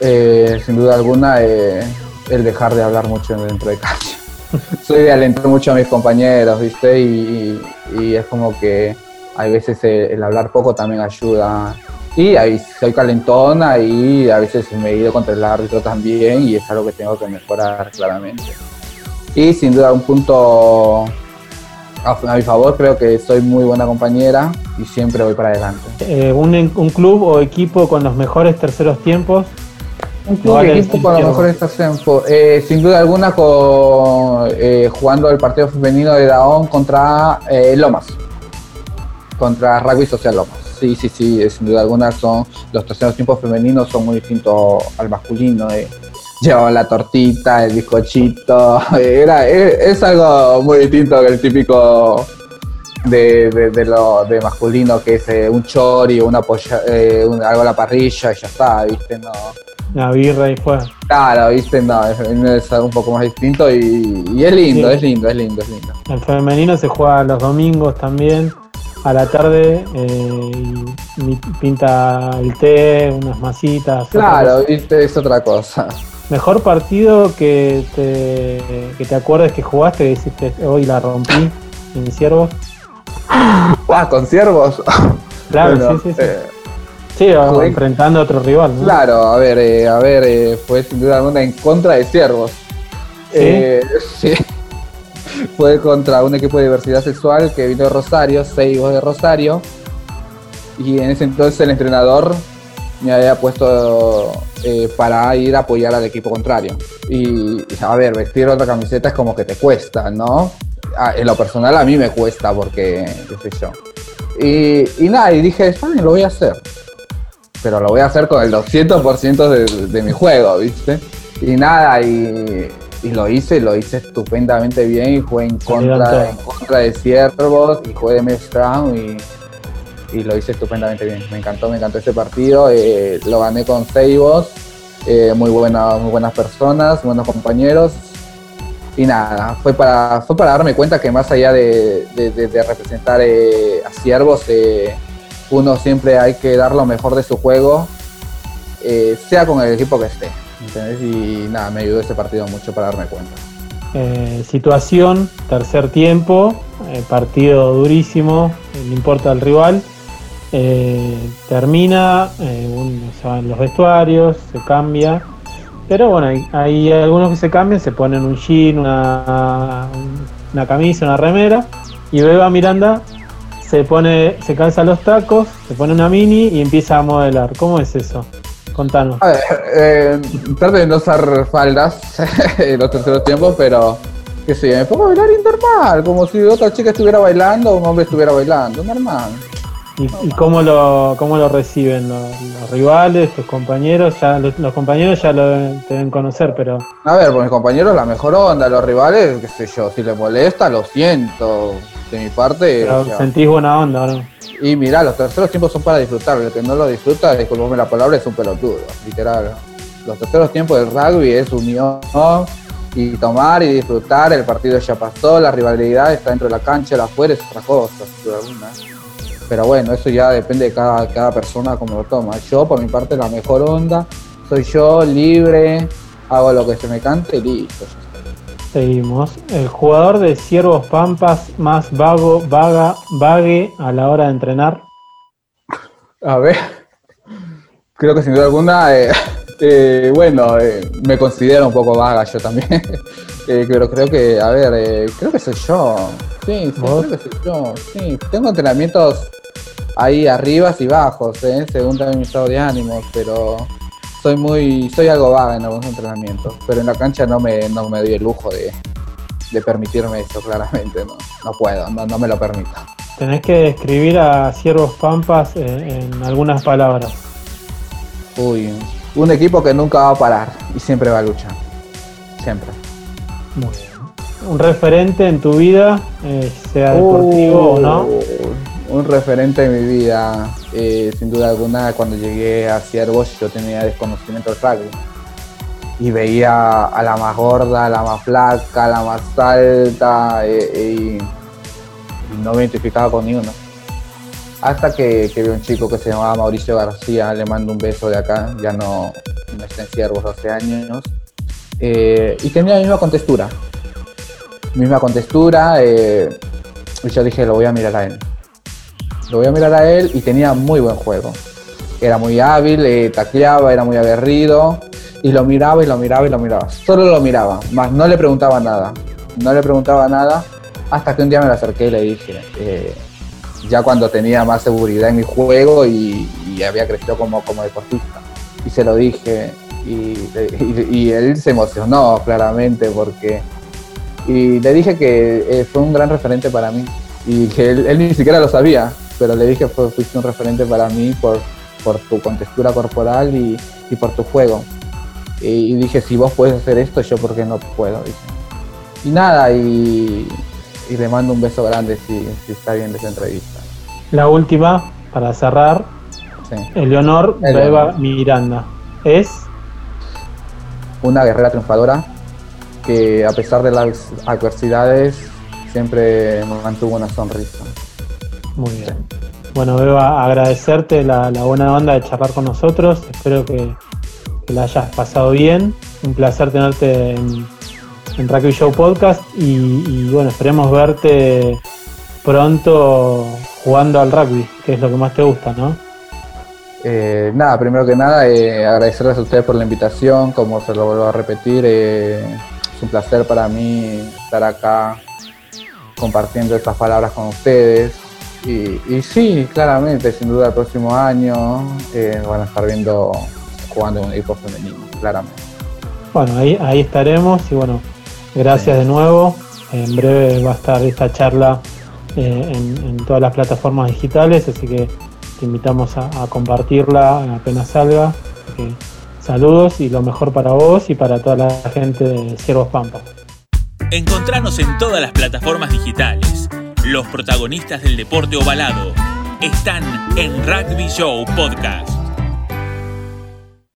eh, sin duda alguna, eh, el dejar de hablar mucho dentro de cancha. *laughs* Soy de alentar mucho a mis compañeros, ¿viste? Y, y- y es como que hay veces el, el hablar poco también ayuda. Y ahí soy calentona y a veces me he ido contra el árbitro también y es algo que tengo que mejorar claramente. Y sin duda un punto a, a mi favor, creo que soy muy buena compañera y siempre voy para adelante. Eh, un, un club o equipo con los mejores terceros tiempos. Un club y equipo con lo sí, mejor esta tiempo. Eh, sin duda alguna con, eh, jugando el partido femenino de Daón contra Lomas. Contra Rugby Social Lomas. Sí, sí, sí, sin duda alguna son los terceros tiempos femeninos son muy distintos al masculino. Llevaban la tortita, el bizcochito. *laughs* Era, es, es algo muy distinto que el típico de, de, de lo de masculino que es eh, un chori, una polla, eh, un- algo a la parrilla y ya está, ¿viste? No, una birra y fue. Claro, viste, no, es algo un poco más distinto y, y es lindo, Sí. es lindo, es lindo, es lindo. El femenino se juega los domingos también, a la tarde, eh, y pinta el té, unas masitas. Claro, viste, es otra cosa. Mejor partido que te, que te acuerdes que jugaste, que hiciste hoy la rompí en Ciervos. Ah, con ciervos. Claro, Bueno, sí, sí, sí. eh, Sí, jugué- enfrentando a otro rival, ¿no? Claro, a ver, eh, a ver, eh, fue sin duda alguna en contra de Ciervos. ¿Sí? Eh, *laughs* sí. Fue contra un equipo de diversidad sexual que vino de Rosario, Seibos de Rosario. Y en ese entonces el entrenador me había puesto eh, para ir a apoyar al equipo contrario. Y, a ver, vestir otra camiseta es como que te cuesta, ¿no? Ah, en lo personal a mí me cuesta porque, qué sé yo. Y, y nada, y dije, bien, lo voy a hacer pero lo voy a hacer con el 200% de, de mi juego, ¿viste? Y nada, y, y lo hice, lo hice estupendamente bien y jugué en contra, todos. en contra de Ciervos y jugué de Mesh Crown y, y lo hice estupendamente bien. Me encantó, me encantó ese partido, eh, lo gané con Seibos, eh, muy, buena, muy buenas personas, buenos compañeros. Y nada, fue para, fue para darme cuenta que más allá de, de- representar eh, a Ciervos, eh, uno siempre hay que dar lo mejor de su juego, sea con el equipo que esté. Y nada, me ayudó ese partido mucho para darme cuenta. Situación, tercer tiempo, partido durísimo, no importa el rival. Eh, termina, eh, un- van los vestuarios, se cambia. Pero bueno, hay, hay algunos que se cambian, se ponen un jean, una, una camisa, una remera. Y Beba Miranda se pone, se calza los tacos, se pone una mini y empieza a modelar. ¿Cómo es eso? Contanos. A eh, de no usar faldas *laughs* en los terceros tiempos, pero qué sé me pongo a bailar normal, como si otra chica estuviera bailando o un hombre estuviera bailando, normal. ¿Y, y cómo, lo, cómo lo reciben los, los rivales, tus compañeros? Ya los, los compañeros ya lo deben- te deben conocer, pero A ver, por mis compañeros la mejor onda, los rivales, qué sé yo, si les molesta, lo siento. De mi parte, pero o sea, sentís buena onda, ¿no? Y mira, los terceros tiempos son para disfrutar. El que no lo disfruta, disculpame la palabra, es un pelotudo, literal. Los terceros tiempos del rugby es unión y tomar y disfrutar. El partido ya pasó, la rivalidad está dentro de la cancha, la afuera es otra cosa, sin duda alguna. Pero bueno, eso ya depende de cada, cada persona cómo lo toma. Yo, por mi parte, la mejor onda, soy yo, libre, hago lo que se me cante y listo. Seguimos. El jugador de Ciervos Pampas más vago, vaga, vague a la hora de entrenar. A ver, creo que sin duda alguna, eh, eh, bueno, eh, me considero un poco vaga yo también, *laughs* Eh, pero creo que, a ver, creo que soy yo, sí, sí, creo que soy yo, sí, tengo entrenamientos ahí arribas y bajos, eh, según también mi estado de ánimo, pero soy muy, soy algo vaga en algunos entrenamientos, pero en la cancha no me, no me doy el lujo de, de permitirme eso, claramente, no, no puedo, no, no me lo permito. Tenés que describir a Ciervos Pampas en, en algunas palabras. Uy, un equipo que nunca va a parar y siempre va a luchar. Siempre. Muy bien. Un referente en tu vida, eh, sea deportivo o no. Un referente en mi vida, eh, sin duda alguna, cuando llegué a Ciervos yo tenía desconocimiento del rugby. Y veía a la más gorda, a la más flaca, a la más alta, eh, y, no me identificaba con ni. Hasta que, que vi un chico que se llamaba Mauricio García, le mando un beso de acá, ya no, no está en Ciervos hace años, eh, y tenía la misma contextura. Misma contextura, y yo dije, lo voy a mirar a él. Lo voy a mirar a él y tenía muy buen juego. Era muy hábil, eh, tacleaba, era muy aguerrido, y lo miraba y lo miraba y lo miraba. Solo lo miraba, más no le preguntaba nada. No le preguntaba nada hasta que un día me lo acerqué y le dije, eh, ya cuando tenía más seguridad en mi juego y, había crecido como, como deportista. Y se lo dije y, él se emocionó claramente porque... Y le dije que eh, fue un gran referente para mí y que él ni siquiera lo sabía, pero le dije que fuiste un referente para mí por, por tu contextura corporal y, y por tu juego. Y, y dije, si vos puedes hacer esto, yo por qué no puedo. Dije. Y nada, y, y le mando un beso grande si, si está bien esa entrevista. La última, para cerrar, Sí. Eleonor Eleonor. Beba Miranda. Es una guerrera triunfadora que a pesar de las adversidades siempre mantuvo una sonrisa. Muy bien. Bueno, Beba, agradecerte la, buena onda de charlar con nosotros. Espero que, la hayas pasado bien. Un placer tenerte en, en Rugby Show Podcast y, bueno, esperemos verte pronto jugando al rugby, que es lo que más te gusta, ¿no? Eh, nada, primero que nada, eh, agradecerles a ustedes por la invitación, como se lo vuelvo a repetir, eh, es un placer para mí estar acá compartiendo estas palabras con ustedes. Y, sí, claramente, sin duda el próximo año van a estar viendo jugando un equipo femenino, claramente. Bueno, ahí, ahí estaremos y bueno, gracias de nuevo. En breve va a estar esta charla en, todas las plataformas digitales, así que te invitamos a, compartirla apenas salga. saludos y lo mejor para vos y para toda la gente de Ciervos Pampa. Encontranos en todas las plataformas digitales. Los protagonistas del deporte ovalado están en Rugby Show Podcast.